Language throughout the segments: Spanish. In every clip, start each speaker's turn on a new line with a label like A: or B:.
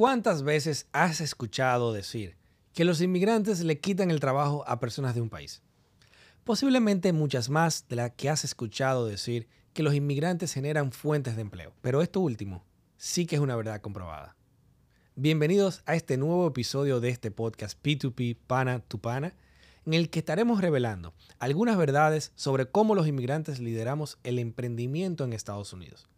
A: ¿Cuántas veces has escuchado decir que los inmigrantes le quitan el trabajo a personas de un país? Posiblemente muchas más de las que has escuchado decir que los inmigrantes generan fuentes de empleo. Pero esto último sí que es una verdad comprobada. Bienvenidos a este nuevo episodio de este podcast P2P Pana to Pana, en el que estaremos revelando algunas verdades sobre cómo los inmigrantes lideramos el emprendimiento en Estados Unidos.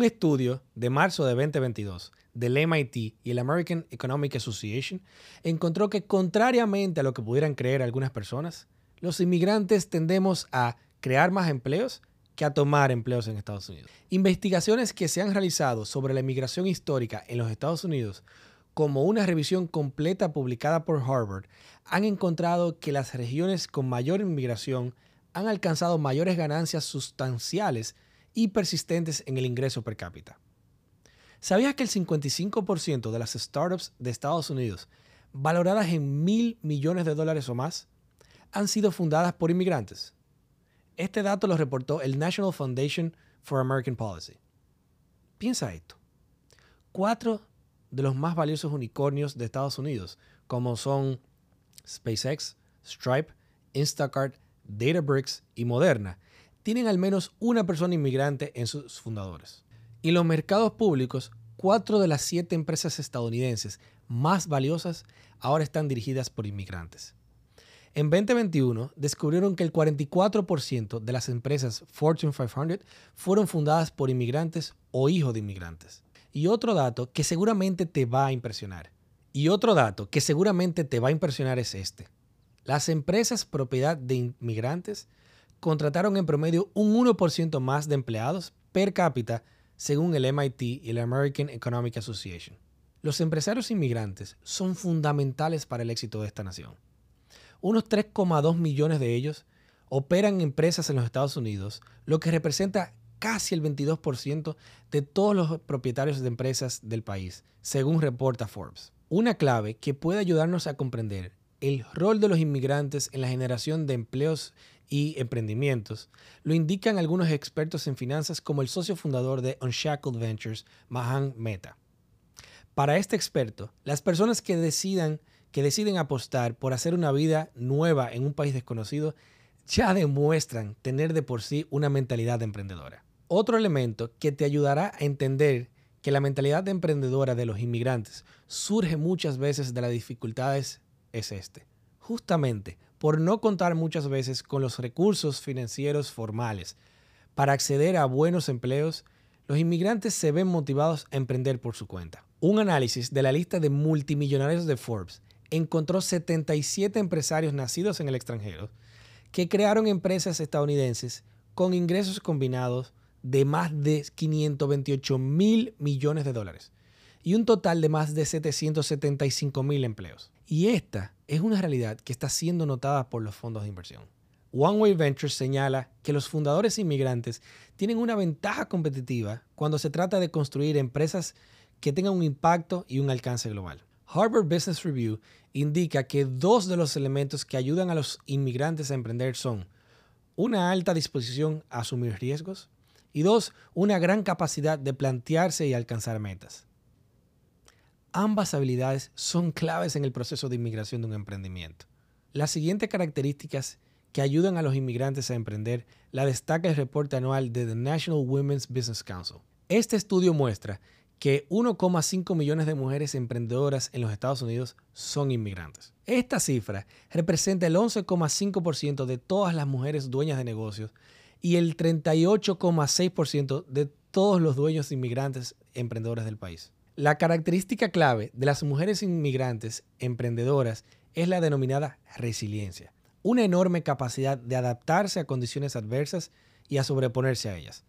A: Un estudio de marzo de 2022 del MIT y el American Economic Association encontró que contrariamente a lo que pudieran creer algunas personas, los inmigrantes tendemos a crear más empleos que a tomar empleos en Estados Unidos. Investigaciones que se han realizado sobre la inmigración histórica en los Estados Unidos, como una revisión completa publicada por Harvard, han encontrado que las regiones con mayor inmigración han alcanzado mayores ganancias sustanciales y persistentes en el ingreso per cápita. ¿Sabías que el 55% de las startups de Estados Unidos, valoradas en mil millones de dólares o más, han sido fundadas por inmigrantes? Este dato lo reportó el National Foundation for American Policy. Piensa esto. Cuatro de los más valiosos unicornios de Estados Unidos, como son SpaceX, Stripe, Instacart, Databricks y Moderna, tienen al menos una persona inmigrante en sus fundadores. Y en los mercados públicos, cuatro de las siete empresas estadounidenses más valiosas ahora están dirigidas por inmigrantes. En 2021 descubrieron que el 44% de las empresas Fortune 500 fueron fundadas por inmigrantes o hijos de inmigrantes. Y otro dato que seguramente te va a impresionar. Y otro dato que seguramente te va a impresionar es este. Las empresas propiedad de inmigrantes contrataron en promedio un 1% más de empleados per cápita según el MIT y el American Economic Association. Los empresarios inmigrantes son fundamentales para el éxito de esta nación. Unos 3,2 millones de ellos operan empresas en los Estados Unidos, lo que representa casi el 22% de todos los propietarios de empresas del país, según reporta Forbes. Una clave que puede ayudarnos a comprender el rol de los inmigrantes en la generación de empleos y emprendimientos lo indican algunos expertos en finanzas como el socio fundador de Unshackled Ventures, Mahan Mehta. Para este experto, las personas que decidan que deciden apostar por hacer una vida nueva en un país desconocido ya demuestran tener de por sí una mentalidad emprendedora. Otro elemento que te ayudará a entender que la mentalidad emprendedora de los inmigrantes surge muchas veces de las dificultades es este. Justamente por no contar muchas veces con los recursos financieros formales para acceder a buenos empleos, los inmigrantes se ven motivados a emprender por su cuenta. Un análisis de la lista de multimillonarios de Forbes encontró 77 empresarios nacidos en el extranjero que crearon empresas estadounidenses con ingresos combinados de más de 528 mil millones de dólares y un total de más de 775 mil empleos. Y esta es una realidad que está siendo notada por los fondos de inversión. One Way Ventures señala que los fundadores inmigrantes tienen una ventaja competitiva cuando se trata de construir empresas que tengan un impacto y un alcance global. Harvard Business Review indica que dos de los elementos que ayudan a los inmigrantes a emprender son una alta disposición a asumir riesgos y dos, una gran capacidad de plantearse y alcanzar metas. Ambas habilidades son claves en el proceso de inmigración de un emprendimiento. Las siguientes características que ayudan a los inmigrantes a emprender la destaca el reporte anual de The National Women's Business Council. Este estudio muestra que 1,5 millones de mujeres emprendedoras en los Estados Unidos son inmigrantes. Esta cifra representa el 11,5% de todas las mujeres dueñas de negocios y el 38,6% de todos los dueños inmigrantes emprendedores del país. La característica clave de las mujeres inmigrantes emprendedoras es la denominada resiliencia, una enorme capacidad de adaptarse a condiciones adversas y a sobreponerse a ellas.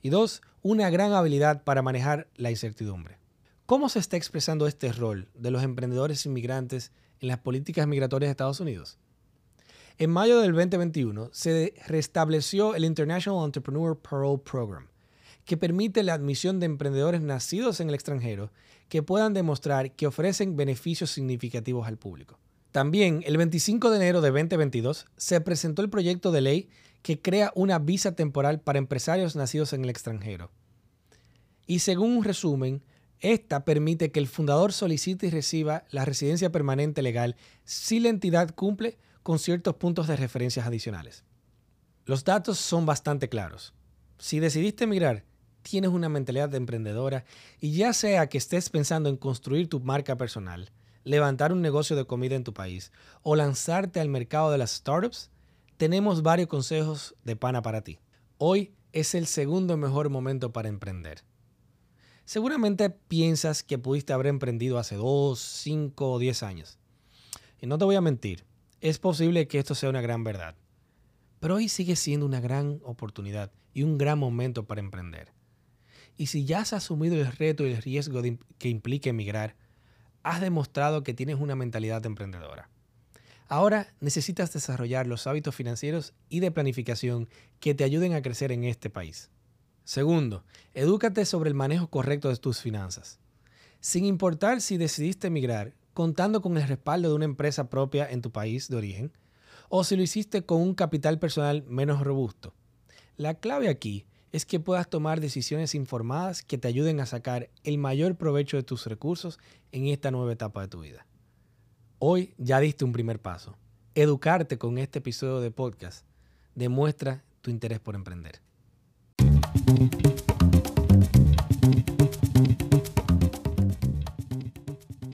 A: Y dos, una gran habilidad para manejar la incertidumbre. ¿Cómo se está expresando este rol de los emprendedores inmigrantes en las políticas migratorias de Estados Unidos? En mayo del 2021 se restableció el International Entrepreneur Parole Program, que permite la admisión de emprendedores nacidos en el extranjero que puedan demostrar que ofrecen beneficios significativos al público. También, el 25 de enero de 2022, se presentó el proyecto de ley que crea una visa temporal para empresarios nacidos en el extranjero. Y según un resumen, esta permite que el fundador solicite y reciba la residencia permanente legal si la entidad cumple con ciertos puntos de referencias adicionales. Los datos son bastante claros. Si decidiste emigrar, tienes una mentalidad de emprendedora y ya sea que estés pensando en construir tu marca personal, levantar un negocio de comida en tu país o lanzarte al mercado de las startups, tenemos varios consejos de pana para ti. Hoy es el segundo mejor momento para emprender. Seguramente piensas que pudiste haber emprendido hace 2, 5 o 10 años. Y no te voy a mentir, es posible que esto sea una gran verdad. Pero hoy sigue siendo una gran oportunidad y un gran momento para emprender. Y si ya has asumido el reto y el riesgo que implica emigrar, has demostrado que tienes una mentalidad emprendedora. Ahora necesitas desarrollar los hábitos financieros y de planificación que te ayuden a crecer en este país. Segundo, edúcate sobre el manejo correcto de tus finanzas. Sin importar si decidiste emigrar contando con el respaldo de una empresa propia en tu país de origen, o si lo hiciste con un capital personal menos robusto. La clave aquí es que puedas tomar decisiones informadas que te ayuden a sacar el mayor provecho de tus recursos en esta nueva etapa de tu vida. Hoy ya diste un primer paso. Educarte con este episodio de podcast demuestra tu interés por emprender.